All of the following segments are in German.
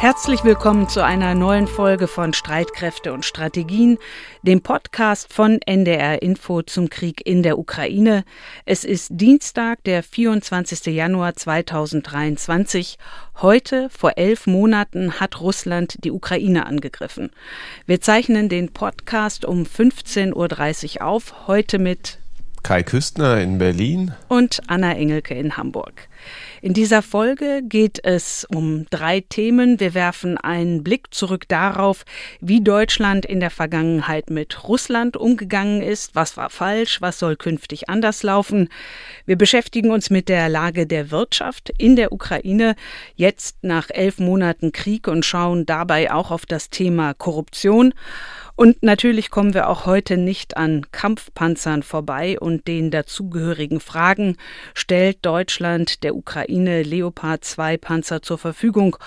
Herzlich willkommen zu einer neuen Folge von Streitkräfte und Strategien, dem Podcast von NDR Info zum Krieg in der Ukraine. Es ist Dienstag, der 24. Januar 2023. Heute, vor elf Monaten, hat Russland die Ukraine angegriffen. Wir zeichnen den Podcast um 15.30 Uhr auf, heute mit Kai Küstner in Berlin und Anna Engelke in Hamburg. In dieser Folge geht es um drei Themen. Wir werfen einen Blick zurück darauf, wie Deutschland in der Vergangenheit mit Russland umgegangen ist, was war falsch, was soll künftig anders laufen. Wir beschäftigen uns mit der Lage der Wirtschaft in der Ukraine, jetzt nach elf Monaten Krieg und schauen dabei auch auf das Thema Korruption. Und natürlich kommen wir auch heute nicht an Kampfpanzern vorbei und den dazugehörigen Fragen. Stellt Deutschland der Ukraine Leopard 2 Panzer zur Verfügung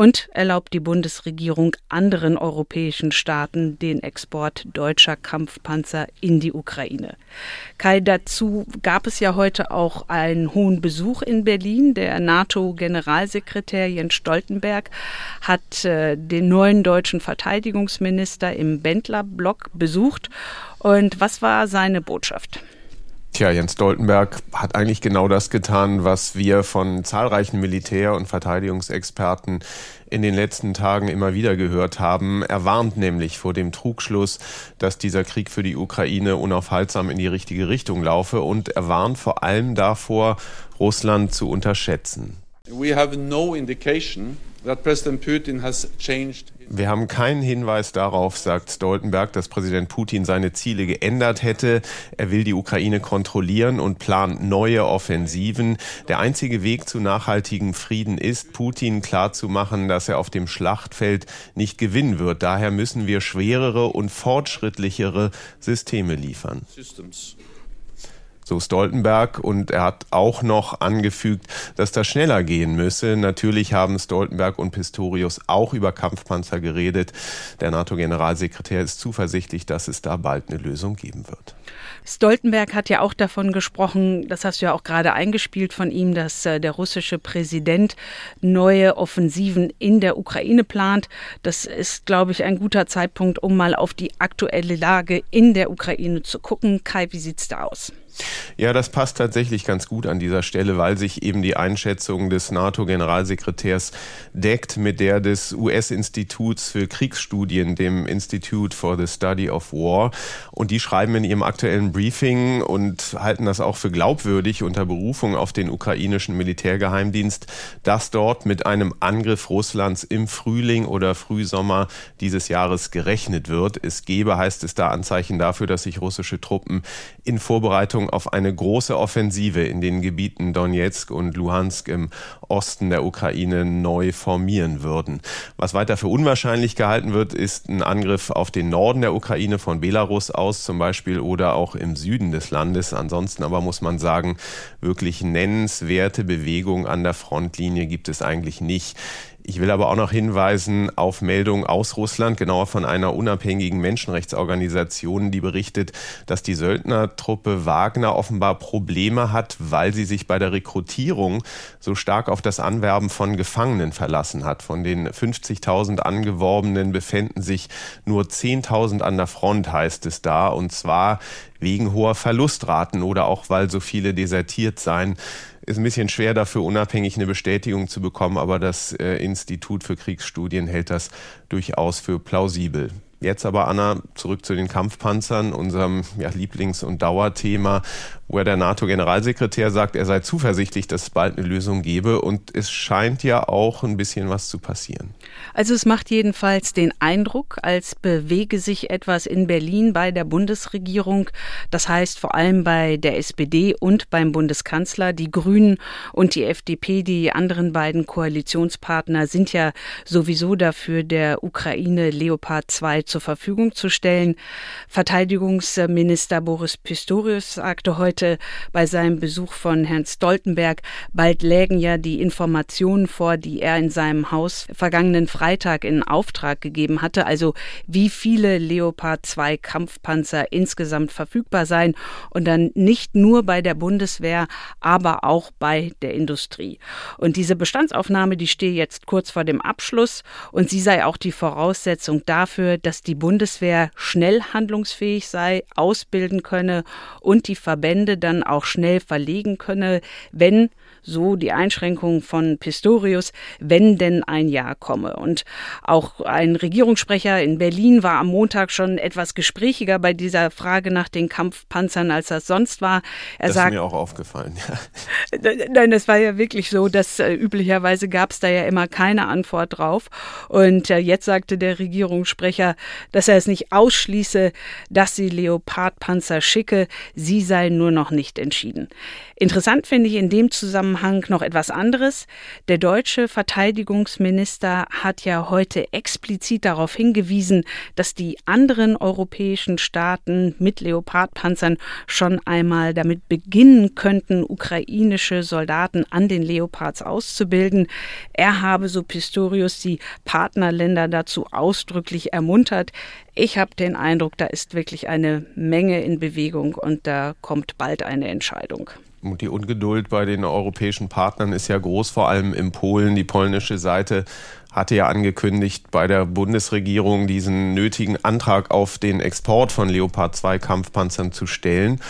und erlaubt die Bundesregierung anderen europäischen Staaten den Export deutscher Kampfpanzer in die Ukraine. Kai, dazu gab es ja heute auch einen hohen Besuch in Berlin. Der NATO-Generalsekretär Jens Stoltenberg hat äh, den neuen deutschen Verteidigungsminister im Bendler-Block besucht. Und was war seine Botschaft? Tja, Jens Stoltenberg hat eigentlich genau das getan, was wir von zahlreichen Militär- und Verteidigungsexperten in den letzten Tagen immer wieder gehört haben. Er warnt nämlich vor dem Trugschluss, dass dieser Krieg für die Ukraine unaufhaltsam in die richtige Richtung laufe und er warnt vor allem davor, Russland zu unterschätzen. We have no indication that President Putin has changed wir haben keinen Hinweis darauf, sagt Stoltenberg, dass Präsident Putin seine Ziele geändert hätte. Er will die Ukraine kontrollieren und plant neue Offensiven. Der einzige Weg zu nachhaltigem Frieden ist, Putin klarzumachen, dass er auf dem Schlachtfeld nicht gewinnen wird. Daher müssen wir schwerere und fortschrittlichere Systeme liefern. Systems so Stoltenberg. Und er hat auch noch angefügt, dass das schneller gehen müsse. Natürlich haben Stoltenberg und Pistorius auch über Kampfpanzer geredet. Der NATO-Generalsekretär ist zuversichtlich, dass es da bald eine Lösung geben wird. Stoltenberg hat ja auch davon gesprochen, das hast du ja auch gerade eingespielt von ihm, dass äh, der russische Präsident neue Offensiven in der Ukraine plant. Das ist, glaube ich, ein guter Zeitpunkt, um mal auf die aktuelle Lage in der Ukraine zu gucken. Kai, wie sieht's da aus? Ja, das passt tatsächlich ganz gut an dieser Stelle, weil sich eben die Einschätzung des NATO-Generalsekretärs deckt mit der des US-Instituts für Kriegsstudien, dem Institute for the Study of War. Und die schreiben in ihrem aktuellen Briefing und halten das auch für glaubwürdig unter Berufung auf den ukrainischen Militärgeheimdienst, dass dort mit einem Angriff Russlands im Frühling oder Frühsommer dieses Jahres gerechnet wird. Es gebe, heißt es da, Anzeichen dafür, dass sich russische Truppen in Vorbereitung auf eine große Offensive in den Gebieten Donetsk und Luhansk im Osten der Ukraine neu formieren würden. Was weiter für unwahrscheinlich gehalten wird, ist ein Angriff auf den Norden der Ukraine von Belarus aus zum Beispiel oder auch im Süden des Landes. Ansonsten aber muss man sagen, wirklich nennenswerte Bewegung an der Frontlinie gibt es eigentlich nicht. Ich will aber auch noch hinweisen auf Meldungen aus Russland, genauer von einer unabhängigen Menschenrechtsorganisation, die berichtet, dass die Söldnertruppe Wagner offenbar Probleme hat, weil sie sich bei der Rekrutierung so stark auf das Anwerben von Gefangenen verlassen hat. Von den 50.000 Angeworbenen befänden sich nur 10.000 an der Front, heißt es da, und zwar wegen hoher Verlustraten oder auch weil so viele desertiert seien ist ein bisschen schwer dafür unabhängig eine Bestätigung zu bekommen, aber das äh, Institut für Kriegsstudien hält das durchaus für plausibel. Jetzt aber, Anna, zurück zu den Kampfpanzern, unserem ja, Lieblings- und Dauerthema wo er der NATO-Generalsekretär sagt, er sei zuversichtlich, dass es bald eine Lösung gebe. Und es scheint ja auch ein bisschen was zu passieren. Also es macht jedenfalls den Eindruck, als bewege sich etwas in Berlin bei der Bundesregierung. Das heißt vor allem bei der SPD und beim Bundeskanzler. Die Grünen und die FDP, die anderen beiden Koalitionspartner, sind ja sowieso dafür, der Ukraine Leopard 2 zur Verfügung zu stellen. Verteidigungsminister Boris Pistorius sagte heute bei seinem Besuch von Herrn Stoltenberg, bald lägen ja die Informationen vor, die er in seinem Haus vergangenen Freitag in Auftrag gegeben hatte, also wie viele Leopard 2 Kampfpanzer insgesamt verfügbar seien und dann nicht nur bei der Bundeswehr, aber auch bei der Industrie. Und diese Bestandsaufnahme, die stehe jetzt kurz vor dem Abschluss und sie sei auch die Voraussetzung dafür, dass die Bundeswehr schnell handlungsfähig sei, ausbilden könne und die Verbände dann auch schnell verlegen könne, wenn so die Einschränkung von Pistorius, wenn denn ein Jahr komme. Und auch ein Regierungssprecher in Berlin war am Montag schon etwas gesprächiger bei dieser Frage nach den Kampfpanzern, als das sonst war. Er das sagt, ist mir auch aufgefallen. Ja. Nein, es war ja wirklich so, dass äh, üblicherweise gab es da ja immer keine Antwort drauf. Und äh, jetzt sagte der Regierungssprecher, dass er es nicht ausschließe, dass sie Leopardpanzer schicke. Sie seien nur noch nicht entschieden. Interessant finde ich in dem Zusammenhang noch etwas anderes. Der deutsche Verteidigungsminister hat ja heute explizit darauf hingewiesen, dass die anderen europäischen Staaten mit Leopardpanzern schon einmal damit beginnen könnten, ukrainische Soldaten an den Leopards auszubilden. Er habe, so Pistorius, die Partnerländer dazu ausdrücklich ermuntert. Ich habe den Eindruck, da ist wirklich eine Menge in Bewegung und da kommt bald eine Entscheidung. Die Ungeduld bei den europäischen Partnern ist ja groß, vor allem in Polen. Die polnische Seite hatte ja angekündigt, bei der Bundesregierung diesen nötigen Antrag auf den Export von Leopard 2 Kampfpanzern zu stellen.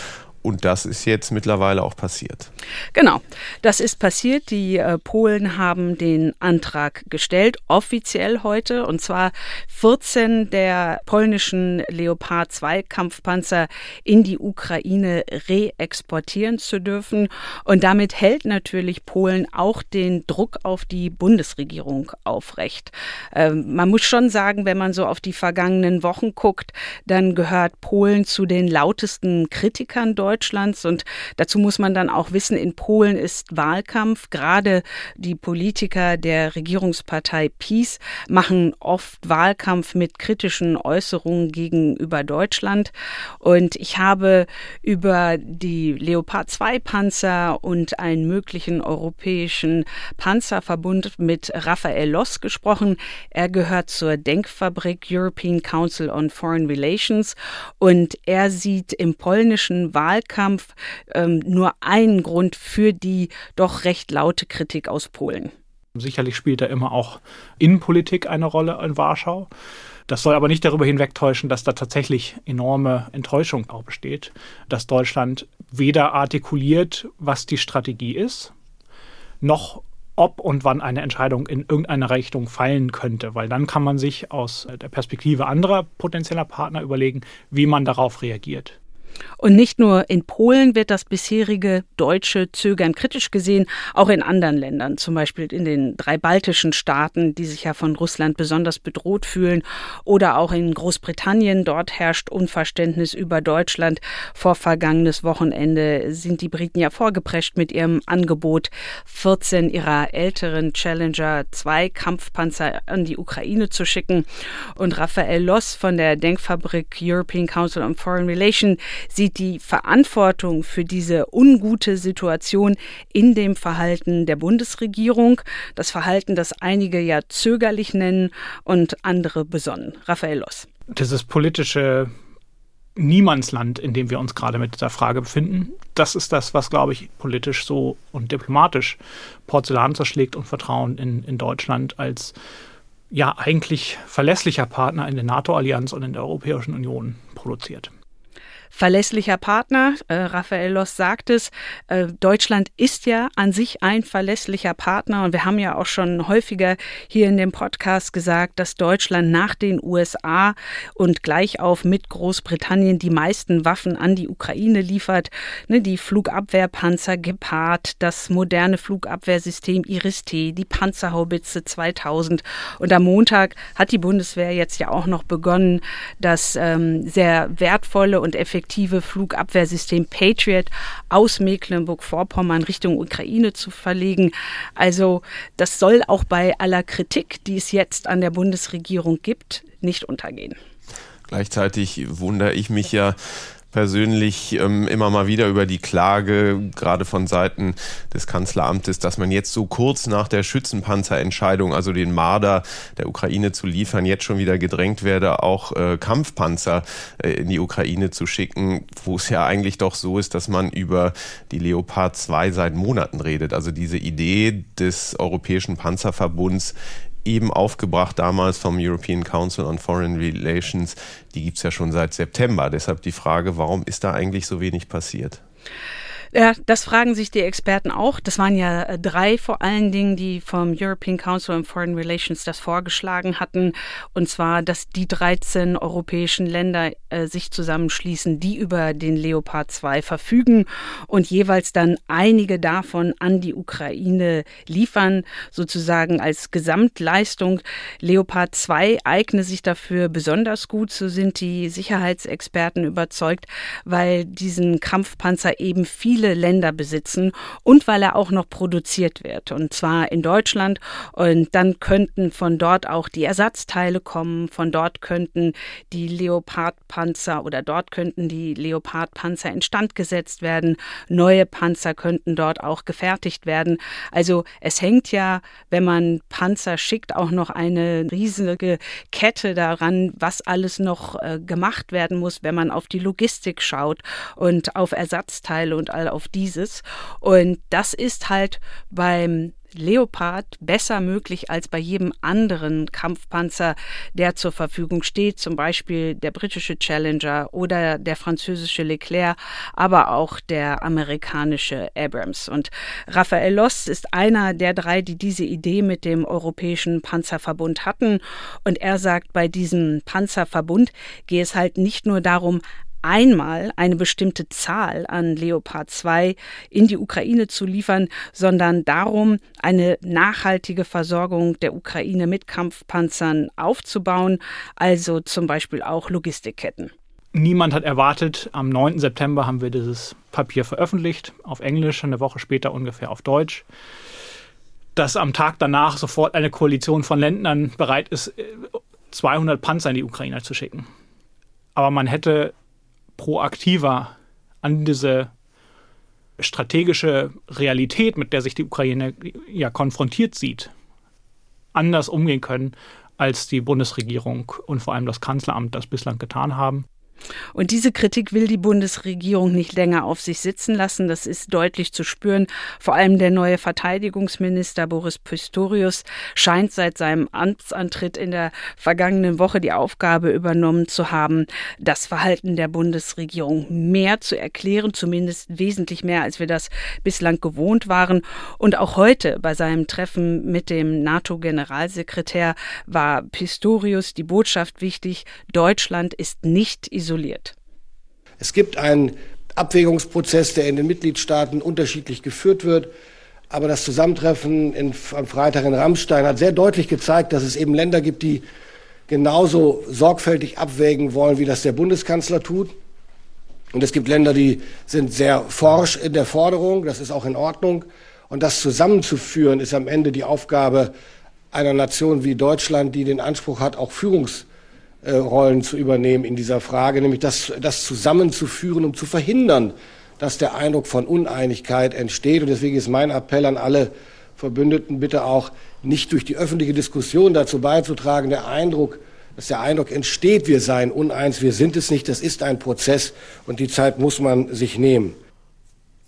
Und das ist jetzt mittlerweile auch passiert. Genau, das ist passiert. Die äh, Polen haben den Antrag gestellt, offiziell heute, und zwar 14 der polnischen Leopard 2 Kampfpanzer in die Ukraine reexportieren zu dürfen. Und damit hält natürlich Polen auch den Druck auf die Bundesregierung aufrecht. Ähm, man muss schon sagen, wenn man so auf die vergangenen Wochen guckt, dann gehört Polen zu den lautesten Kritikern dort Deutschlands. Und dazu muss man dann auch wissen, in Polen ist Wahlkampf. Gerade die Politiker der Regierungspartei PiS machen oft Wahlkampf mit kritischen Äußerungen gegenüber Deutschland. Und ich habe über die Leopard 2 Panzer und einen möglichen europäischen Panzerverbund mit Raphael Loss gesprochen. Er gehört zur Denkfabrik European Council on Foreign Relations und er sieht im polnischen Wahlkampf Wahlkampf ähm, nur einen Grund für die doch recht laute Kritik aus Polen. Sicherlich spielt da immer auch Innenpolitik eine Rolle in Warschau. Das soll aber nicht darüber hinwegtäuschen, dass da tatsächlich enorme Enttäuschung auch besteht, dass Deutschland weder artikuliert, was die Strategie ist, noch ob und wann eine Entscheidung in irgendeine Richtung fallen könnte, weil dann kann man sich aus der Perspektive anderer potenzieller Partner überlegen, wie man darauf reagiert. Und nicht nur in Polen wird das bisherige deutsche Zögern kritisch gesehen, auch in anderen Ländern, zum Beispiel in den drei baltischen Staaten, die sich ja von Russland besonders bedroht fühlen, oder auch in Großbritannien. Dort herrscht Unverständnis über Deutschland. Vor vergangenes Wochenende sind die Briten ja vorgeprescht mit ihrem Angebot, 14 ihrer älteren Challenger 2 Kampfpanzer an die Ukraine zu schicken. Und Raphael Loss von der Denkfabrik European Council on Foreign Relations sieht die Verantwortung für diese ungute Situation in dem Verhalten der Bundesregierung, das Verhalten, das einige ja zögerlich nennen und andere besonnen. Raphael Loss. Dieses politische Niemandsland, in dem wir uns gerade mit dieser Frage befinden. Das ist das, was, glaube ich, politisch so und diplomatisch Porzellan zerschlägt und Vertrauen in, in Deutschland als ja eigentlich verlässlicher Partner in der NATO-Allianz und in der Europäischen Union produziert verlässlicher Partner. Äh, Raphael Loss sagt es. Äh, Deutschland ist ja an sich ein verlässlicher Partner und wir haben ja auch schon häufiger hier in dem Podcast gesagt, dass Deutschland nach den USA und gleich auf mit Großbritannien die meisten Waffen an die Ukraine liefert. Ne, die Flugabwehrpanzer Gepard, das moderne Flugabwehrsystem Iris-T, die Panzerhaubitze 2000 und am Montag hat die Bundeswehr jetzt ja auch noch begonnen, das ähm, sehr wertvolle und effektive effektive Flugabwehrsystem Patriot aus Mecklenburg-Vorpommern Richtung Ukraine zu verlegen. Also das soll auch bei aller Kritik, die es jetzt an der Bundesregierung gibt, nicht untergehen. Gleichzeitig wundere ich mich ja, persönlich ähm, immer mal wieder über die Klage, gerade von Seiten des Kanzleramtes, dass man jetzt so kurz nach der Schützenpanzerentscheidung, also den Marder der Ukraine zu liefern, jetzt schon wieder gedrängt werde, auch äh, Kampfpanzer äh, in die Ukraine zu schicken, wo es ja eigentlich doch so ist, dass man über die Leopard 2 seit Monaten redet. Also diese Idee des Europäischen Panzerverbunds eben aufgebracht damals vom European Council on Foreign Relations, die gibt es ja schon seit September. Deshalb die Frage, warum ist da eigentlich so wenig passiert? Ja, das fragen sich die Experten auch. Das waren ja äh, drei vor allen Dingen, die vom European Council on Foreign Relations das vorgeschlagen hatten. Und zwar, dass die 13 europäischen Länder äh, sich zusammenschließen, die über den Leopard 2 verfügen und jeweils dann einige davon an die Ukraine liefern, sozusagen als Gesamtleistung. Leopard 2 eigne sich dafür besonders gut, so sind die Sicherheitsexperten überzeugt, weil diesen Kampfpanzer eben viele viele Länder besitzen und weil er auch noch produziert wird. Und zwar in Deutschland. Und dann könnten von dort auch die Ersatzteile kommen. Von dort könnten die Leopardpanzer oder dort könnten die Leopardpanzer instand gesetzt werden. Neue Panzer könnten dort auch gefertigt werden. Also es hängt ja, wenn man Panzer schickt, auch noch eine riesige Kette daran, was alles noch äh, gemacht werden muss, wenn man auf die Logistik schaut und auf Ersatzteile und all auf dieses. Und das ist halt beim Leopard besser möglich als bei jedem anderen Kampfpanzer, der zur Verfügung steht, zum Beispiel der britische Challenger oder der französische Leclerc, aber auch der amerikanische Abrams. Und Raphael Loss ist einer der drei, die diese Idee mit dem Europäischen Panzerverbund hatten. Und er sagt, bei diesem Panzerverbund gehe es halt nicht nur darum, einmal eine bestimmte Zahl an Leopard 2 in die Ukraine zu liefern, sondern darum, eine nachhaltige Versorgung der Ukraine mit Kampfpanzern aufzubauen, also zum Beispiel auch Logistikketten. Niemand hat erwartet, am 9. September haben wir dieses Papier veröffentlicht, auf Englisch, eine Woche später ungefähr auf Deutsch, dass am Tag danach sofort eine Koalition von Ländern bereit ist, 200 Panzer in die Ukraine zu schicken. Aber man hätte proaktiver an diese strategische Realität, mit der sich die Ukraine ja konfrontiert sieht, anders umgehen können, als die Bundesregierung und vor allem das Kanzleramt das bislang getan haben. Und diese Kritik will die Bundesregierung nicht länger auf sich sitzen lassen. Das ist deutlich zu spüren. Vor allem der neue Verteidigungsminister Boris Pistorius scheint seit seinem Amtsantritt in der vergangenen Woche die Aufgabe übernommen zu haben, das Verhalten der Bundesregierung mehr zu erklären, zumindest wesentlich mehr, als wir das bislang gewohnt waren. Und auch heute bei seinem Treffen mit dem NATO-Generalsekretär war Pistorius die Botschaft wichtig, Deutschland ist nicht isoliert isoliert. Es gibt einen Abwägungsprozess, der in den Mitgliedstaaten unterschiedlich geführt wird. Aber das Zusammentreffen in, am Freitag in Rammstein hat sehr deutlich gezeigt, dass es eben Länder gibt, die genauso sorgfältig abwägen wollen, wie das der Bundeskanzler tut. Und es gibt Länder, die sind sehr forsch in der Forderung. Das ist auch in Ordnung. Und das zusammenzuführen ist am Ende die Aufgabe einer Nation wie Deutschland, die den Anspruch hat, auch Führungs äh, Rollen zu übernehmen in dieser Frage, nämlich das, das zusammenzuführen, um zu verhindern, dass der Eindruck von Uneinigkeit entsteht. Und deswegen ist mein Appell an alle Verbündeten, bitte auch nicht durch die öffentliche Diskussion dazu beizutragen, der Eindruck, dass der Eindruck entsteht, wir seien uneins, wir sind es nicht, das ist ein Prozess und die Zeit muss man sich nehmen.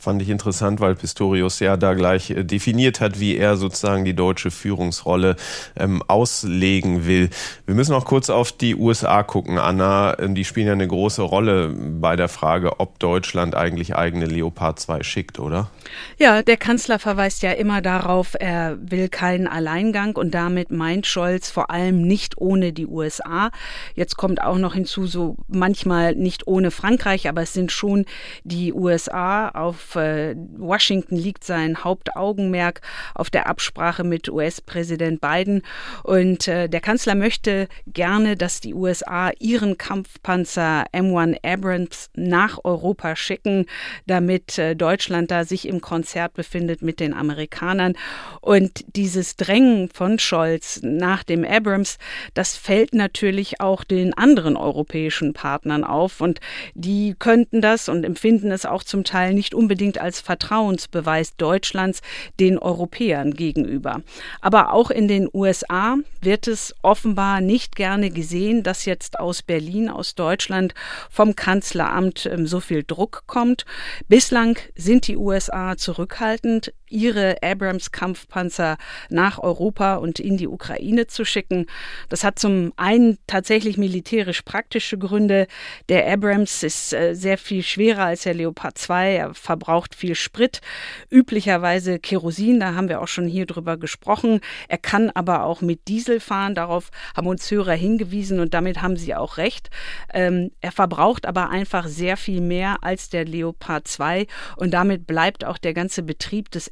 Fand ich interessant, weil Pistorius ja da gleich äh, definiert hat, wie er sozusagen die deutsche Führungsrolle ähm, auslegen will. Wir müssen auch kurz auf die USA gucken, Anna. Ähm, die spielen ja eine große Rolle bei der Frage, ob Deutschland eigentlich eigene Leopard 2 schickt, oder? Ja, der Kanzler verweist ja immer darauf, er will keinen Alleingang und damit meint Scholz vor allem nicht ohne die USA. Jetzt kommt auch noch hinzu, so manchmal nicht ohne Frankreich, aber es sind schon die USA auf äh, Washington liegt sein Hauptaugenmerk auf der Absprache mit US-Präsident Biden. Und äh, der Kanzler möchte gerne, dass die USA ihren Kampfpanzer M1 Abrams nach Europa schicken, damit äh, Deutschland da sich im Konzert befindet mit den Amerikanern. Und dieses Drängen von Scholz nach dem Abrams, das fällt natürlich auch den anderen europäischen Partnern auf. Und die könnten das und empfinden es auch zum Teil nicht unbedingt als Vertrauensbeweis Deutschlands den Europäern gegenüber. Aber auch in den USA wird es offenbar nicht gerne gesehen, dass jetzt aus Berlin, aus Deutschland vom Kanzleramt ähm, so viel Druck kommt. Bislang sind die USA zurückhaltend ihre Abrams-Kampfpanzer nach Europa und in die Ukraine zu schicken. Das hat zum einen tatsächlich militärisch praktische Gründe. Der Abrams ist äh, sehr viel schwerer als der Leopard 2. Er verbraucht viel Sprit, üblicherweise Kerosin, da haben wir auch schon hier drüber gesprochen. Er kann aber auch mit Diesel fahren. Darauf haben uns Hörer hingewiesen und damit haben sie auch recht. Ähm, er verbraucht aber einfach sehr viel mehr als der Leopard 2 und damit bleibt auch der ganze Betrieb des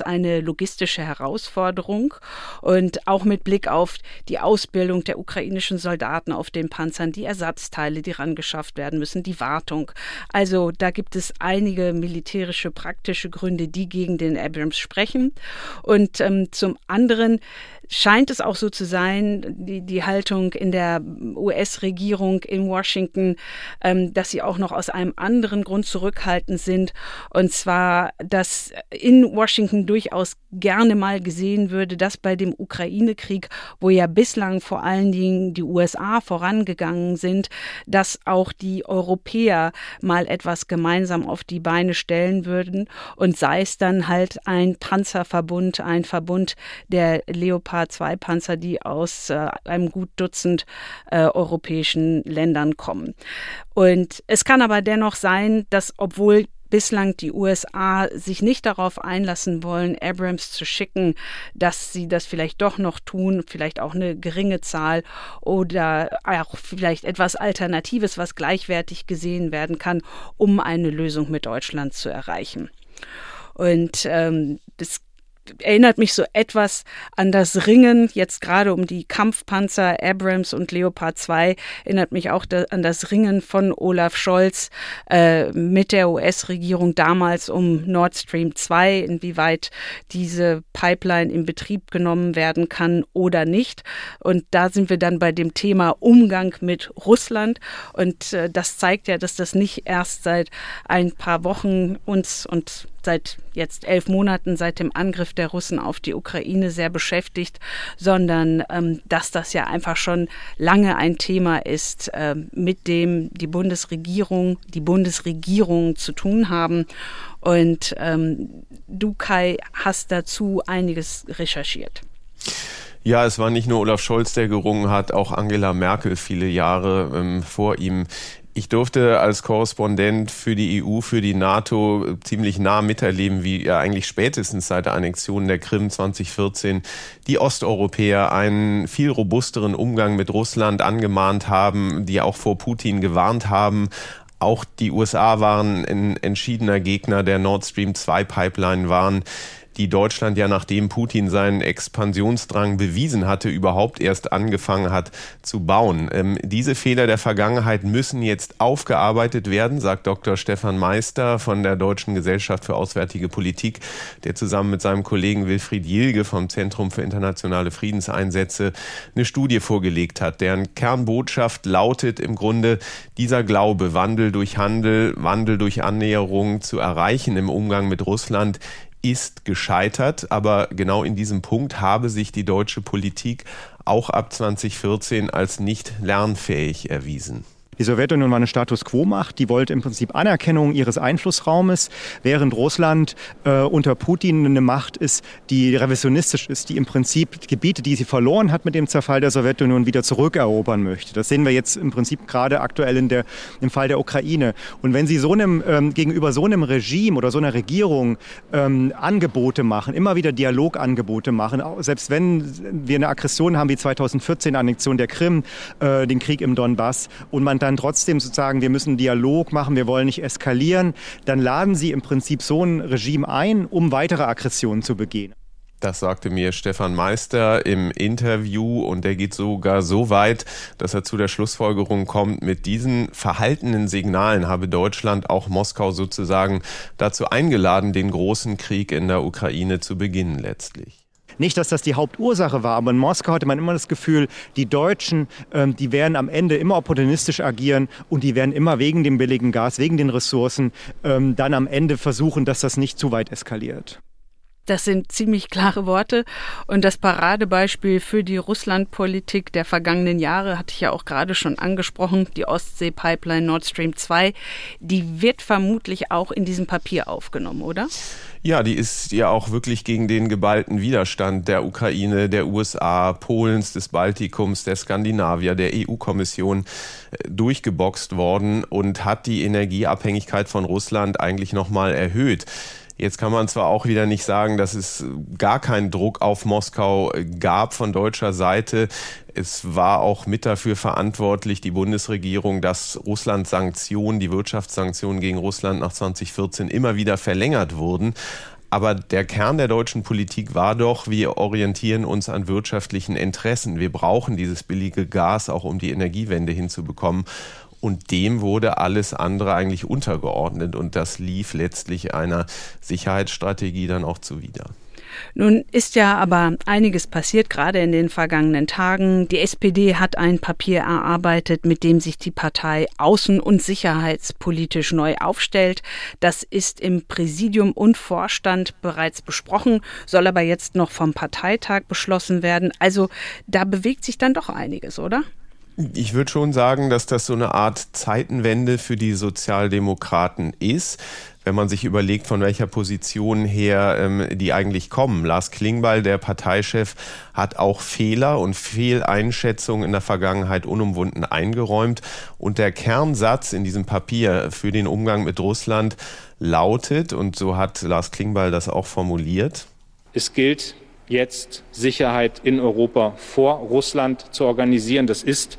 eine logistische Herausforderung und auch mit Blick auf die Ausbildung der ukrainischen Soldaten auf den Panzern, die Ersatzteile, die rangeschafft werden müssen, die Wartung. Also da gibt es einige militärische praktische Gründe, die gegen den Abrams sprechen. Und ähm, zum anderen scheint es auch so zu sein, die, die Haltung in der US-Regierung in Washington, ähm, dass sie auch noch aus einem anderen Grund zurückhaltend sind. Und zwar, dass in Washington durchaus gerne mal gesehen würde, dass bei dem Ukraine-Krieg, wo ja bislang vor allen Dingen die USA vorangegangen sind, dass auch die Europäer mal etwas gemeinsam auf die Beine stellen würden und sei es dann halt ein Panzerverbund, ein Verbund der Leopard Leopard-2-Panzer, die aus äh, einem gut Dutzend äh, europäischen Ländern kommen. Und es kann aber dennoch sein, dass obwohl bislang die USA sich nicht darauf einlassen wollen, Abrams zu schicken, dass sie das vielleicht doch noch tun, vielleicht auch eine geringe Zahl oder auch vielleicht etwas Alternatives, was gleichwertig gesehen werden kann, um eine Lösung mit Deutschland zu erreichen. Und ähm, das erinnert mich so etwas an das Ringen, jetzt gerade um die Kampfpanzer Abrams und Leopard 2, erinnert mich auch da, an das Ringen von Olaf Scholz äh, mit der US-Regierung damals um Nord Stream 2, inwieweit diese Pipeline in Betrieb genommen werden kann oder nicht. Und da sind wir dann bei dem Thema Umgang mit Russland. Und äh, das zeigt ja, dass das nicht erst seit ein paar Wochen uns und seit jetzt elf Monaten seit dem Angriff der Russen auf die Ukraine sehr beschäftigt, sondern ähm, dass das ja einfach schon lange ein Thema ist, äh, mit dem die Bundesregierung, die Bundesregierungen zu tun haben. Und ähm, du, Kai, hast dazu einiges recherchiert. Ja, es war nicht nur Olaf Scholz, der gerungen hat, auch Angela Merkel viele Jahre ähm, vor ihm ich durfte als Korrespondent für die EU, für die NATO ziemlich nah miterleben, wie ja eigentlich spätestens seit der Annexion der Krim 2014 die Osteuropäer einen viel robusteren Umgang mit Russland angemahnt haben, die auch vor Putin gewarnt haben. Auch die USA waren ein entschiedener Gegner der Nord Stream 2 Pipeline waren die Deutschland ja nachdem Putin seinen Expansionsdrang bewiesen hatte, überhaupt erst angefangen hat zu bauen. Ähm, diese Fehler der Vergangenheit müssen jetzt aufgearbeitet werden, sagt Dr. Stefan Meister von der Deutschen Gesellschaft für Auswärtige Politik, der zusammen mit seinem Kollegen Wilfried Jilge vom Zentrum für internationale Friedenseinsätze eine Studie vorgelegt hat, deren Kernbotschaft lautet im Grunde, dieser Glaube, Wandel durch Handel, Wandel durch Annäherung zu erreichen im Umgang mit Russland, ist gescheitert, aber genau in diesem Punkt habe sich die deutsche Politik auch ab 2014 als nicht lernfähig erwiesen. Die Sowjetunion war eine Status Quo-Macht, die wollte im Prinzip Anerkennung ihres Einflussraumes, während Russland äh, unter Putin eine Macht ist, die revisionistisch ist, die im Prinzip Gebiete, die sie verloren hat mit dem Zerfall der Sowjetunion, wieder zurückerobern möchte. Das sehen wir jetzt im Prinzip gerade aktuell in der, im Fall der Ukraine. Und wenn Sie so einem, ähm, gegenüber so einem Regime oder so einer Regierung ähm, Angebote machen, immer wieder Dialogangebote machen, selbst wenn wir eine Aggression haben wie 2014, Annexion der Krim, äh, den Krieg im Donbass, und man dann dann trotzdem sozusagen, wir müssen Dialog machen, wir wollen nicht eskalieren, dann laden sie im Prinzip so ein Regime ein, um weitere Aggressionen zu begehen. Das sagte mir Stefan Meister im Interview und der geht sogar so weit, dass er zu der Schlussfolgerung kommt, mit diesen verhaltenen Signalen habe Deutschland auch Moskau sozusagen dazu eingeladen, den großen Krieg in der Ukraine zu beginnen letztlich. Nicht, dass das die Hauptursache war, aber in Moskau hatte man immer das Gefühl, die Deutschen, ähm, die werden am Ende immer opportunistisch agieren und die werden immer wegen dem billigen Gas, wegen den Ressourcen ähm, dann am Ende versuchen, dass das nicht zu weit eskaliert. Das sind ziemlich klare Worte. Und das Paradebeispiel für die Russlandpolitik der vergangenen Jahre hatte ich ja auch gerade schon angesprochen, die Ostsee-Pipeline Nord Stream 2. Die wird vermutlich auch in diesem Papier aufgenommen, oder? Ja, die ist ja auch wirklich gegen den geballten Widerstand der Ukraine, der USA, Polens, des Baltikums, der Skandinavier, der EU-Kommission äh, durchgeboxt worden und hat die Energieabhängigkeit von Russland eigentlich nochmal erhöht. Jetzt kann man zwar auch wieder nicht sagen, dass es gar keinen Druck auf Moskau gab von deutscher Seite. Es war auch mit dafür verantwortlich, die Bundesregierung, dass Russlands Sanktionen, die Wirtschaftssanktionen gegen Russland nach 2014 immer wieder verlängert wurden. Aber der Kern der deutschen Politik war doch, wir orientieren uns an wirtschaftlichen Interessen. Wir brauchen dieses billige Gas auch, um die Energiewende hinzubekommen. Und dem wurde alles andere eigentlich untergeordnet. Und das lief letztlich einer Sicherheitsstrategie dann auch zuwider. Nun ist ja aber einiges passiert, gerade in den vergangenen Tagen. Die SPD hat ein Papier erarbeitet, mit dem sich die Partei außen- und sicherheitspolitisch neu aufstellt. Das ist im Präsidium und Vorstand bereits besprochen, soll aber jetzt noch vom Parteitag beschlossen werden. Also da bewegt sich dann doch einiges, oder? Ich würde schon sagen, dass das so eine Art Zeitenwende für die Sozialdemokraten ist wenn man sich überlegt, von welcher Position her ähm, die eigentlich kommen. Lars Klingbeil, der Parteichef, hat auch Fehler und Fehleinschätzungen in der Vergangenheit unumwunden eingeräumt. Und der Kernsatz in diesem Papier für den Umgang mit Russland lautet, und so hat Lars Klingbeil das auch formuliert, es gilt jetzt Sicherheit in Europa vor Russland zu organisieren. Das ist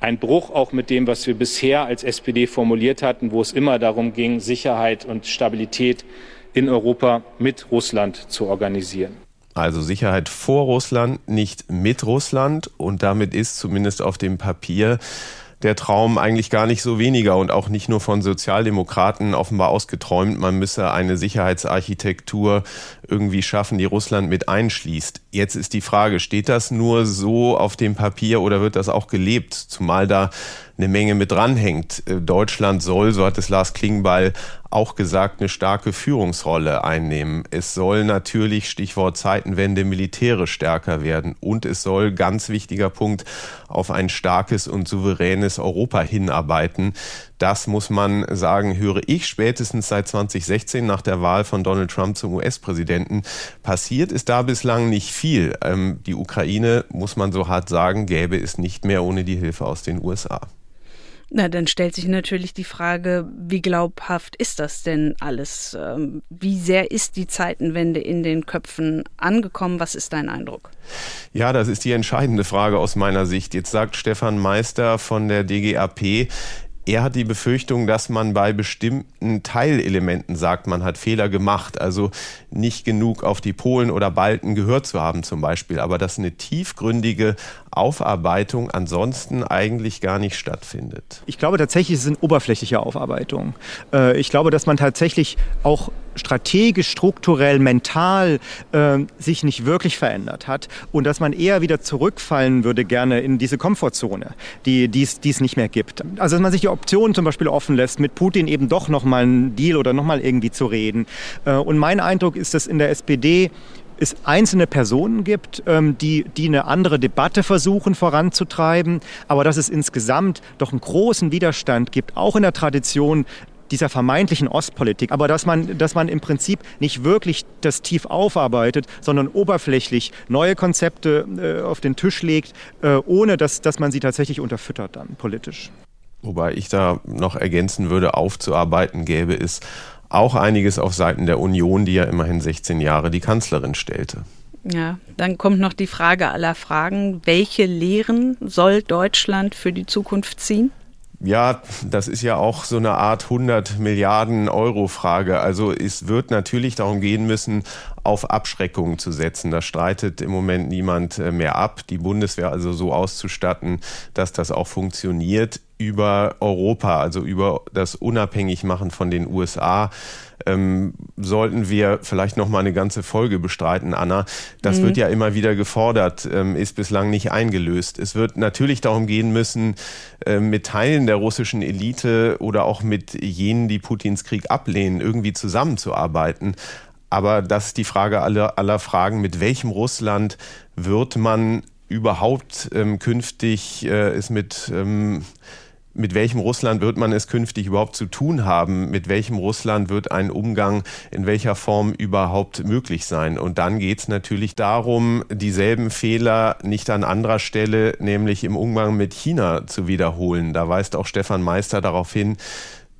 ein Bruch auch mit dem, was wir bisher als SPD formuliert hatten, wo es immer darum ging, Sicherheit und Stabilität in Europa mit Russland zu organisieren. Also Sicherheit vor Russland, nicht mit Russland. Und damit ist zumindest auf dem Papier der Traum eigentlich gar nicht so weniger und auch nicht nur von Sozialdemokraten offenbar ausgeträumt. Man müsse eine Sicherheitsarchitektur irgendwie schaffen, die Russland mit einschließt. Jetzt ist die Frage, steht das nur so auf dem Papier oder wird das auch gelebt? Zumal da eine Menge mit dranhängt. Äh, Deutschland soll, so hat es Lars Klingbeil auch gesagt, eine starke Führungsrolle einnehmen. Es soll natürlich, Stichwort Zeitenwende, militärisch stärker werden. Und es soll, ganz wichtiger Punkt, auf ein starkes und souveränes Europa hinarbeiten. Das muss man sagen, höre ich spätestens seit 2016 nach der Wahl von Donald Trump zum US-Präsidenten. Passiert ist da bislang nicht viel. Ähm, die Ukraine, muss man so hart sagen, gäbe es nicht mehr ohne die Hilfe aus den USA. Na, dann stellt sich natürlich die Frage, wie glaubhaft ist das denn alles? Ähm, wie sehr ist die Zeitenwende in den Köpfen angekommen? Was ist dein Eindruck? Ja, das ist die entscheidende Frage aus meiner Sicht. Jetzt sagt Stefan Meister von der DGAP, er hat die Befürchtung, dass man bei bestimmten Teilelementen sagt, man hat Fehler gemacht, also nicht genug auf die Polen oder Balten gehört zu haben zum Beispiel, aber dass eine tiefgründige Aufarbeitung ansonsten eigentlich gar nicht stattfindet. Ich glaube tatsächlich, es sind oberflächliche Aufarbeitungen. Äh, ich glaube, dass man tatsächlich auch strategisch, strukturell, mental äh, sich nicht wirklich verändert hat und dass man eher wieder zurückfallen würde gerne in diese Komfortzone, die es nicht mehr gibt. Also dass man sich die Option zum Beispiel offen lässt, mit Putin eben doch nochmal einen Deal oder nochmal irgendwie zu reden. Äh, und mein Eindruck ist, dass in der SPD es einzelne Personen gibt, ähm, die, die eine andere Debatte versuchen voranzutreiben, aber dass es insgesamt doch einen großen Widerstand gibt, auch in der Tradition dieser vermeintlichen Ostpolitik, aber dass man, dass man im Prinzip nicht wirklich das tief aufarbeitet, sondern oberflächlich neue Konzepte äh, auf den Tisch legt, äh, ohne dass, dass man sie tatsächlich unterfüttert dann politisch. Wobei ich da noch ergänzen würde, aufzuarbeiten gäbe es auch einiges auf Seiten der Union, die ja immerhin 16 Jahre die Kanzlerin stellte. Ja, dann kommt noch die Frage aller Fragen. Welche Lehren soll Deutschland für die Zukunft ziehen? Ja, das ist ja auch so eine Art 100 Milliarden Euro Frage. Also es wird natürlich darum gehen müssen, auf Abschreckung zu setzen. Da streitet im Moment niemand äh, mehr ab. Die Bundeswehr also so auszustatten, dass das auch funktioniert über Europa, also über das Unabhängigmachen von den USA ähm, sollten wir vielleicht noch mal eine ganze Folge bestreiten, Anna. Das mhm. wird ja immer wieder gefordert, ähm, ist bislang nicht eingelöst. Es wird natürlich darum gehen müssen, äh, mit Teilen der russischen Elite oder auch mit jenen, die Putins Krieg ablehnen, irgendwie zusammenzuarbeiten. Aber das ist die Frage aller, aller Fragen, mit welchem Russland wird man überhaupt ähm, künftig äh, es mit ähm, mit welchem Russland wird man es künftig überhaupt zu tun haben? Mit welchem Russland wird ein Umgang in welcher Form überhaupt möglich sein? Und dann geht es natürlich darum, dieselben Fehler nicht an anderer Stelle, nämlich im Umgang mit China zu wiederholen. Da weist auch Stefan Meister darauf hin,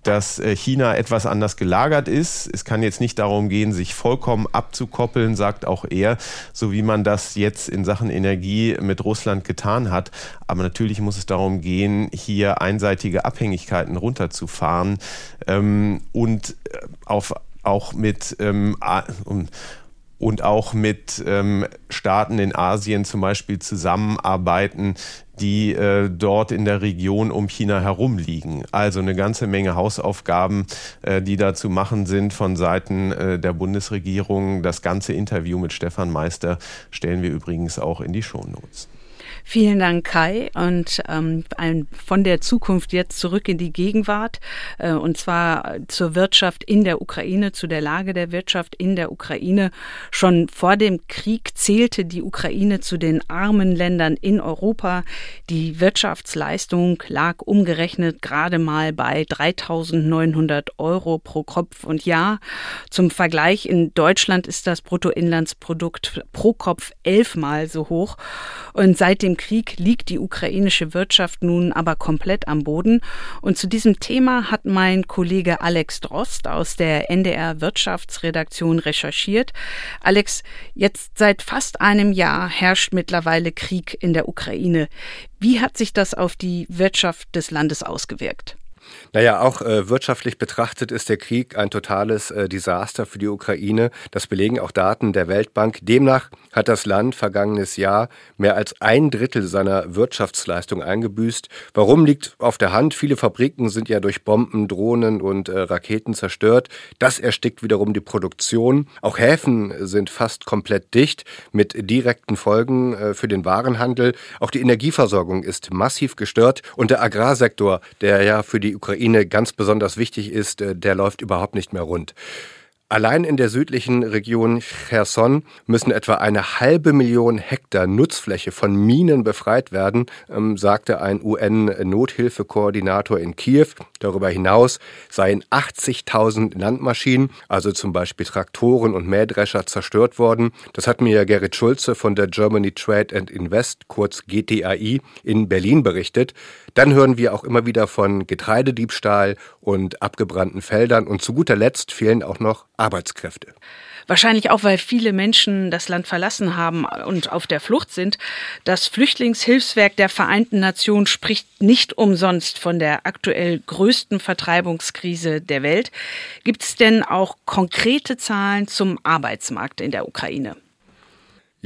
dass äh, China etwas anders gelagert ist. Es kann jetzt nicht darum gehen, sich vollkommen abzukoppeln, sagt auch er, so wie man das jetzt in Sachen Energie mit Russland getan hat. Aber natürlich muss es darum gehen, hier einseitige Abhängigkeiten runterzufahren ähm, und äh, auf, auch mit ähm, und auch mit ähm, Staaten in Asien zum Beispiel zusammenarbeiten, die äh, dort in der Region um China herum liegen. Also eine ganze Menge Hausaufgaben, äh, die da zu machen sind von Seiten äh, der Bundesregierung. Das ganze Interview mit Stefan Meister stellen wir übrigens auch in die Shownotes. Vielen Dank, Kai. Und ähm, ein, von der Zukunft jetzt zurück in die Gegenwart, äh, und zwar zur Wirtschaft in der Ukraine, zu der Lage der Wirtschaft in der Ukraine. Schon vor dem Krieg zählte die Ukraine zu den armen Ländern in Europa. Die Wirtschaftsleistung lag umgerechnet gerade mal bei 3.900 Euro pro Kopf und Jahr. Zum Vergleich, in Deutschland ist das Bruttoinlandsprodukt pro Kopf elfmal so hoch. Und seit dem Krieg liegt die ukrainische Wirtschaft nun aber komplett am Boden. Und zu diesem Thema hat mein Kollege Alex Drost aus der NDR Wirtschaftsredaktion recherchiert. Alex, jetzt seit fast einem Jahr herrscht mittlerweile Krieg in der Ukraine. Wie hat sich das auf die Wirtschaft des Landes ausgewirkt? Naja, auch äh, wirtschaftlich betrachtet ist der Krieg ein totales äh, Desaster für die Ukraine. Das belegen auch Daten der Weltbank. Demnach hat das Land vergangenes Jahr mehr als ein Drittel seiner Wirtschaftsleistung eingebüßt. Warum liegt auf der Hand? Viele Fabriken sind ja durch Bomben, Drohnen und äh, Raketen zerstört. Das erstickt wiederum die Produktion. Auch Häfen sind fast komplett dicht mit direkten Folgen äh, für den Warenhandel. Auch die Energieversorgung ist massiv gestört und der Agrarsektor, der ja für die Ukraine ganz besonders wichtig ist, äh, der läuft überhaupt nicht mehr rund. Allein in der südlichen Region Cherson müssen etwa eine halbe Million Hektar Nutzfläche von Minen befreit werden, ähm, sagte ein UN-Nothilfekoordinator in Kiew. Darüber hinaus seien 80.000 Landmaschinen, also zum Beispiel Traktoren und Mähdrescher, zerstört worden. Das hat mir Gerrit Schulze von der Germany Trade and Invest, kurz GTAI, in Berlin berichtet. Dann hören wir auch immer wieder von Getreidediebstahl und abgebrannten Feldern und zu guter Letzt fehlen auch noch Arbeitskräfte. Wahrscheinlich auch, weil viele Menschen das Land verlassen haben und auf der Flucht sind. Das Flüchtlingshilfswerk der Vereinten Nationen spricht nicht umsonst von der aktuell größten Vertreibungskrise der Welt. Gibt es denn auch konkrete Zahlen zum Arbeitsmarkt in der Ukraine?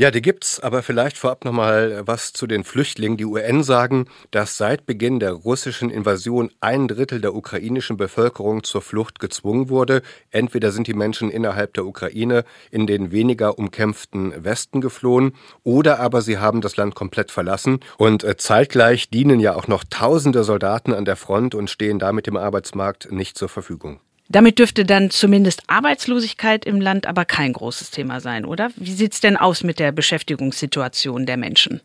Ja, die gibt's, aber vielleicht vorab nochmal was zu den Flüchtlingen. Die UN sagen, dass seit Beginn der russischen Invasion ein Drittel der ukrainischen Bevölkerung zur Flucht gezwungen wurde. Entweder sind die Menschen innerhalb der Ukraine in den weniger umkämpften Westen geflohen oder aber sie haben das Land komplett verlassen und äh, zeitgleich dienen ja auch noch tausende Soldaten an der Front und stehen damit dem Arbeitsmarkt nicht zur Verfügung. Damit dürfte dann zumindest Arbeitslosigkeit im Land aber kein großes Thema sein, oder? Wie sieht es denn aus mit der Beschäftigungssituation der Menschen?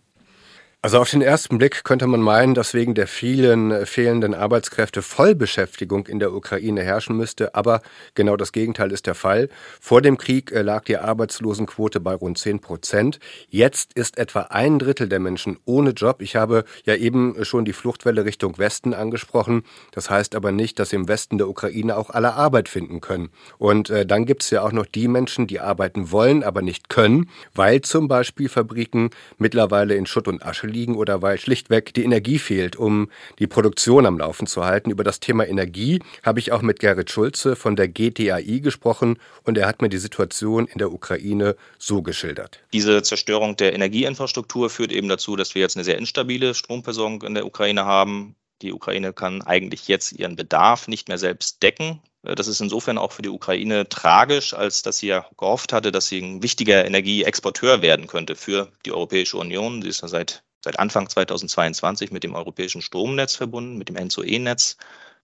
Also auf den ersten Blick könnte man meinen, dass wegen der vielen äh, fehlenden Arbeitskräfte Vollbeschäftigung in der Ukraine herrschen müsste, aber genau das Gegenteil ist der Fall. Vor dem Krieg äh, lag die Arbeitslosenquote bei rund 10 Prozent. Jetzt ist etwa ein Drittel der Menschen ohne Job. Ich habe ja eben schon die Fluchtwelle Richtung Westen angesprochen. Das heißt aber nicht, dass im Westen der Ukraine auch alle Arbeit finden können. Und äh, dann gibt es ja auch noch die Menschen, die arbeiten wollen, aber nicht können, weil zum Beispiel Fabriken mittlerweile in Schutt und Asche liegen oder weil schlichtweg die Energie fehlt, um die Produktion am Laufen zu halten. Über das Thema Energie habe ich auch mit Gerrit Schulze von der GTAI gesprochen und er hat mir die Situation in der Ukraine so geschildert. Diese Zerstörung der Energieinfrastruktur führt eben dazu, dass wir jetzt eine sehr instabile Stromversorgung in der Ukraine haben. Die Ukraine kann eigentlich jetzt ihren Bedarf nicht mehr selbst decken. Das ist insofern auch für die Ukraine tragisch, als dass sie ja gehofft hatte, dass sie ein wichtiger Energieexporteur werden könnte für die Europäische Union. Sie ist ja seit, seit Anfang 2022 mit dem europäischen Stromnetz verbunden, mit dem NZOE-Netz.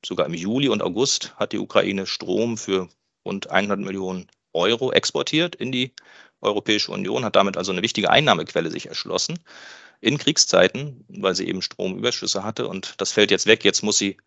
Sogar im Juli und August hat die Ukraine Strom für rund 100 Millionen Euro exportiert in die Europäische Union, hat damit also eine wichtige Einnahmequelle sich erschlossen in Kriegszeiten, weil sie eben Stromüberschüsse hatte. Und das fällt jetzt weg. Jetzt muss sie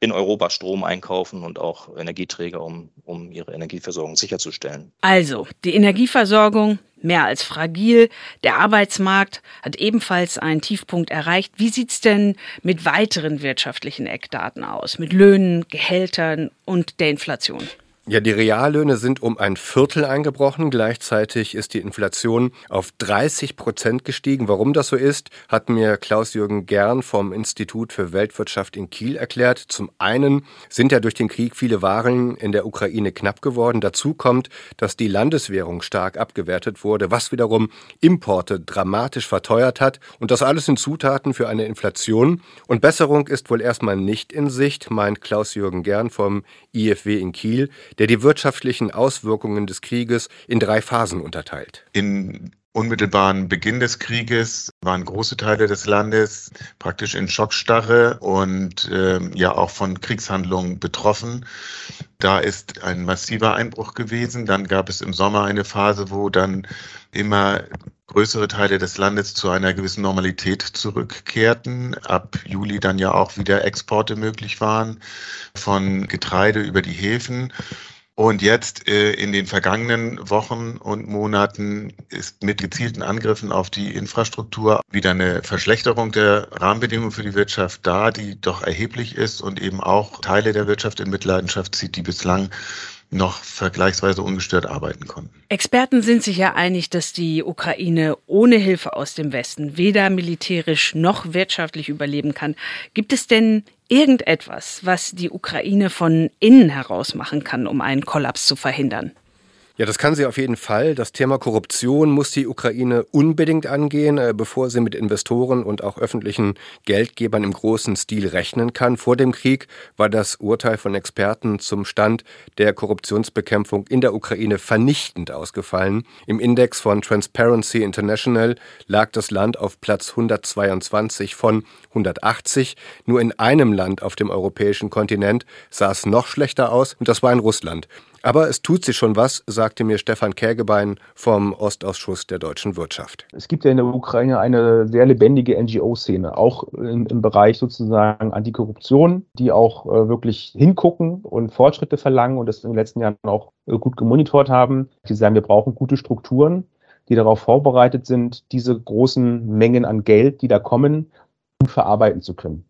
in Europa Strom einkaufen und auch Energieträger, um, um ihre Energieversorgung sicherzustellen. Also, die Energieversorgung mehr als fragil. Der Arbeitsmarkt hat ebenfalls einen Tiefpunkt erreicht. Wie sieht's denn mit weiteren wirtschaftlichen Eckdaten aus? Mit Löhnen, Gehältern und der Inflation? Ja, die Reallöhne sind um ein Viertel eingebrochen. Gleichzeitig ist die Inflation auf 30 Prozent gestiegen. Warum das so ist, hat mir Klaus-Jürgen Gern vom Institut für Weltwirtschaft in Kiel erklärt. Zum einen sind ja durch den Krieg viele Waren in der Ukraine knapp geworden. Dazu kommt, dass die Landeswährung stark abgewertet wurde, was wiederum Importe dramatisch verteuert hat. Und das alles sind Zutaten für eine Inflation. Und Besserung ist wohl erstmal nicht in Sicht, meint Klaus-Jürgen Gern vom IFW in Kiel der die wirtschaftlichen Auswirkungen des Krieges in drei Phasen unterteilt. In unmittelbaren Beginn des Krieges waren große Teile des Landes praktisch in Schockstarre und äh, ja auch von Kriegshandlungen betroffen. Da ist ein massiver Einbruch gewesen. Dann gab es im Sommer eine Phase, wo dann immer größere Teile des Landes zu einer gewissen Normalität zurückkehrten. Ab Juli dann ja auch wieder Exporte möglich waren von Getreide über die Häfen. Und jetzt äh, in den vergangenen Wochen und Monaten ist mit gezielten Angriffen auf die Infrastruktur wieder eine Verschlechterung der Rahmenbedingungen für die Wirtschaft da, die doch erheblich ist und eben auch Teile der Wirtschaft in Mitleidenschaft zieht, die bislang noch vergleichsweise ungestört arbeiten konnten. Experten sind sich ja einig, dass die Ukraine ohne Hilfe aus dem Westen weder militärisch noch wirtschaftlich überleben kann. Gibt es denn irgendetwas, was die Ukraine von innen heraus machen kann, um einen Kollaps zu verhindern? Ja, das kann sie auf jeden Fall. Das Thema Korruption muss die Ukraine unbedingt angehen, äh, bevor sie mit Investoren und auch öffentlichen Geldgebern im großen Stil rechnen kann. Vor dem Krieg war das Urteil von Experten zum Stand der Korruptionsbekämpfung in der Ukraine vernichtend ausgefallen. Im Index von Transparency International lag das Land auf Platz 122 von 180. Nur in einem Land auf dem europäischen Kontinent sah es noch schlechter aus, und das war in Russland. Aber es tut sich schon was, sagte mir Stefan Kägebein vom Ostausschuss der deutschen Wirtschaft. Es gibt ja in der Ukraine eine sehr lebendige NGO-Szene, auch im, im, Bereich sozusagen Antikorruption, die auch äh, wirklich hingucken und Fortschritte verlangen und das in den letzten Jahren auch äh, gut gemonitort haben. Die sagen, wir brauchen gute Strukturen, die darauf vorbereitet sind, diese großen Mengen an Geld, die da kommen, gut verarbeiten zu können.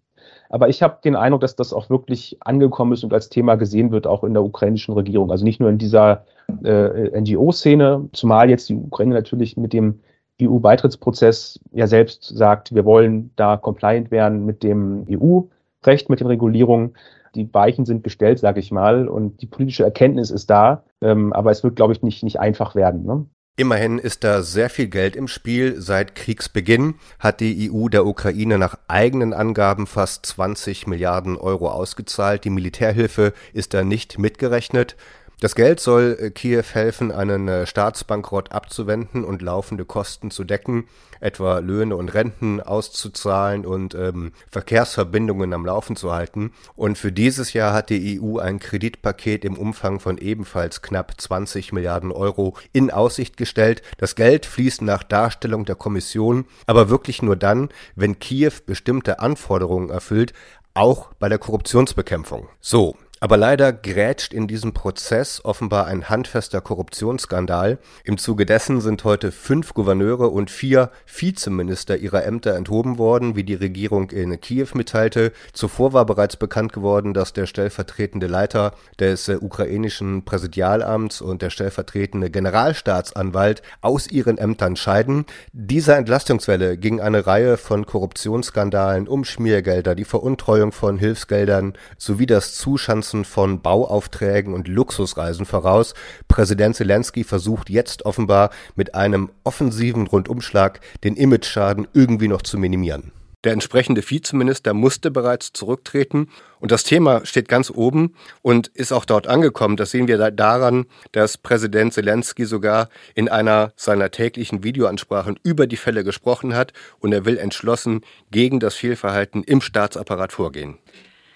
Aber ich habe den Eindruck, dass das auch wirklich angekommen ist und als Thema gesehen wird, auch in der ukrainischen Regierung. Also nicht nur in dieser äh, NGO-Szene, zumal jetzt die Ukraine natürlich mit dem EU-Beitrittsprozess ja selbst sagt, wir wollen da compliant werden mit dem EU-Recht, mit den Regulierungen. Die Weichen sind gestellt, sage ich mal, und die politische Erkenntnis ist da. Ähm, aber es wird, glaube ich, nicht, nicht einfach werden. Ne? Immerhin ist da sehr viel Geld im Spiel. Seit Kriegsbeginn hat die EU der Ukraine nach eigenen Angaben fast 20 Milliarden Euro ausgezahlt. Die Militärhilfe ist da nicht mitgerechnet. Das Geld soll äh, Kiew helfen, einen äh, Staatsbankrott abzuwenden und laufende Kosten zu decken, etwa Löhne und Renten auszuzahlen und ähm, Verkehrsverbindungen am Laufen zu halten. Und für dieses Jahr hat die EU ein Kreditpaket im Umfang von ebenfalls knapp 20 Milliarden Euro in Aussicht gestellt. Das Geld fließt nach Darstellung der Kommission, aber wirklich nur dann, wenn Kiew bestimmte Anforderungen erfüllt, auch bei der Korruptionsbekämpfung. So, Aber leider grätscht in diesem Prozess offenbar ein handfester Korruptionsskandal. Im Zuge dessen sind heute fünf Gouverneure und vier Vizeminister ihrer Ämter enthoben worden, wie die Regierung in Kiew mitteilte. Zuvor war bereits bekannt geworden, dass der stellvertretende Leiter des äh, ukrainischen Präsidialamts und der stellvertretende Generalstaatsanwalt aus ihren Ämtern scheiden. Dieser Entlastungswelle ging eine Reihe von Korruptionsskandalen um Schmiergelder, die Veruntreuung von Hilfsgeldern sowie das Zuschanzen Finanzen von Bauaufträgen und Luxusreisen voraus. Präsident Zelensky versucht jetzt offenbar mit einem offensiven Rundumschlag den Imageschaden irgendwie noch zu minimieren. Der entsprechende Vizeminister musste bereits zurücktreten und das Thema steht ganz oben und ist auch dort angekommen. Das sehen wir daran, dass Präsident Zelensky sogar in einer seiner täglichen Videoansprachen über die Fälle gesprochen hat und er will entschlossen gegen das Fehlverhalten im Staatsapparat vorgehen.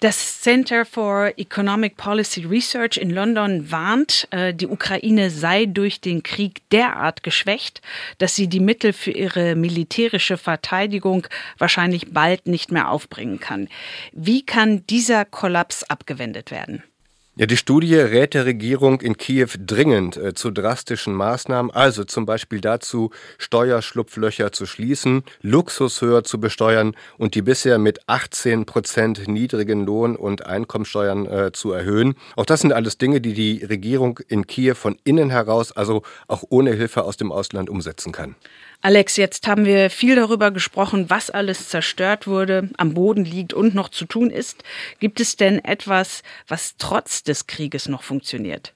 Das Center for Economic Policy Research in London warnt, äh, die Ukraine sei durch den Krieg derart geschwächt, dass sie die Mittel für ihre militärische Verteidigung wahrscheinlich bald nicht mehr aufbringen kann. Wie kann dieser Kollaps abgewendet werden? Ja, die Studie rät der Regierung in Kiew dringend äh, zu drastischen Maßnahmen, also zum Beispiel dazu, Steuerschlupflöcher zu schließen, Luxus höher zu besteuern und die bisher mit 18 Prozent niedrigen Lohn- und Einkommensteuern äh, zu erhöhen. Auch das sind alles Dinge, die die Regierung in Kiew von innen heraus, also auch ohne Hilfe aus dem Ausland umsetzen kann. Alex, jetzt haben wir viel darüber gesprochen, was alles zerstört wurde, am Boden liegt und noch zu tun ist. Gibt es denn etwas, was trotz des Krieges noch funktioniert?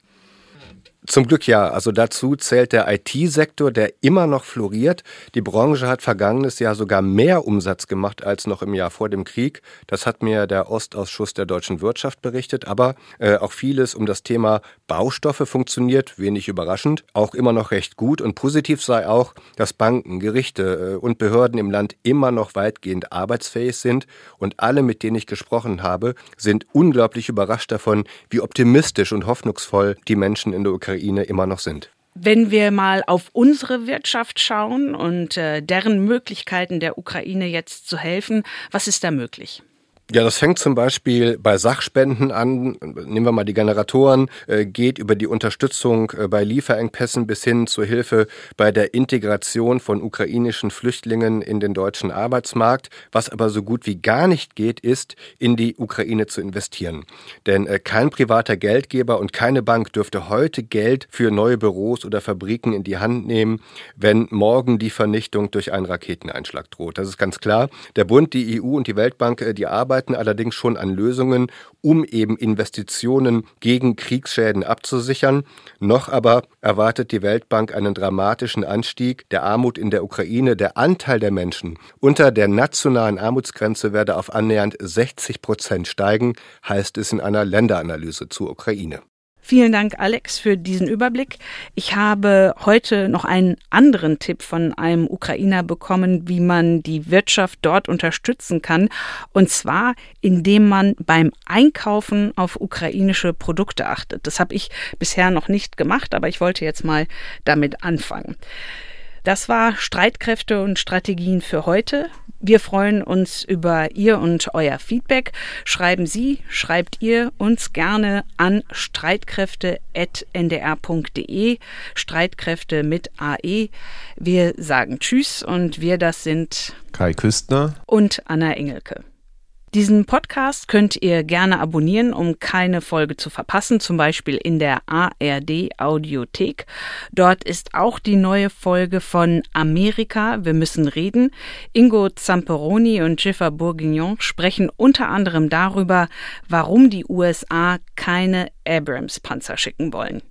Zum Glück ja. Also dazu zählt der IT-Sektor, der immer noch floriert. Die Branche hat vergangenes Jahr sogar mehr Umsatz gemacht als noch im Jahr vor dem Krieg. Das hat mir der Ostausschuss der deutschen Wirtschaft berichtet. Aber äh, auch vieles um das Thema Baustoffe funktioniert, wenig überraschend, auch immer noch recht gut. Und positiv sei auch, dass Banken, Gerichte äh, und Behörden im Land immer noch weitgehend arbeitsfähig sind. Und alle, mit denen ich gesprochen habe, sind unglaublich überrascht davon, wie optimistisch und hoffnungsvoll die Menschen in der Ukraine Ukraine immer noch sind. Wenn wir mal auf unsere Wirtschaft schauen und äh, deren Möglichkeiten der Ukraine jetzt zu helfen, was ist da möglich? Ja, das fängt zum Beispiel bei Sachspenden an. Nehmen wir mal die Generatoren, äh, geht über die Unterstützung äh, bei Lieferengpässen bis hin zur Hilfe bei der Integration von ukrainischen Flüchtlingen in den deutschen Arbeitsmarkt. Was aber so gut wie gar nicht geht, ist, in die Ukraine zu investieren. Denn äh, kein privater Geldgeber und keine Bank dürfte heute Geld für neue Büros oder Fabriken in die Hand nehmen, wenn morgen die Vernichtung durch einen Raketeneinschlag droht. Das ist ganz klar. Der Bund, die EU und die Weltbank, die arbeiten arbeiten allerdings schon an Lösungen, um eben Investitionen gegen Kriegsschäden abzusichern. Noch aber erwartet die Weltbank einen dramatischen Anstieg der Armut in der Ukraine. Der Anteil der Menschen unter der nationalen Armutsgrenze werde auf annähernd 60 Prozent steigen, heißt es in einer Länderanalyse zur Ukraine. Vielen Dank, Alex, für diesen Überblick. Ich habe heute noch einen anderen Tipp von einem Ukrainer bekommen, wie man die Wirtschaft dort unterstützen kann. Und zwar, indem man beim Einkaufen auf ukrainische Produkte achtet. Das habe ich bisher noch nicht gemacht, aber ich wollte jetzt mal damit anfangen. Das war Streitkräfte und Strategien für heute. Wir freuen uns über Ihr und euer Feedback. Schreiben Sie, schreibt ihr uns gerne an streitkräfte.ndr.de. Streitkräfte mit AE. Wir sagen Tschüss und wir das sind Kai Küstner und Anna Engelke. Diesen Podcast könnt ihr gerne abonnieren, um keine Folge zu verpassen, zum Beispiel in der ARD Audiothek. Dort ist auch die neue Folge von Amerika, wir müssen reden. Ingo Zamperoni und Jiffer Bourguignon sprechen unter anderem darüber, warum die USA keine Abrams-Panzer schicken wollen.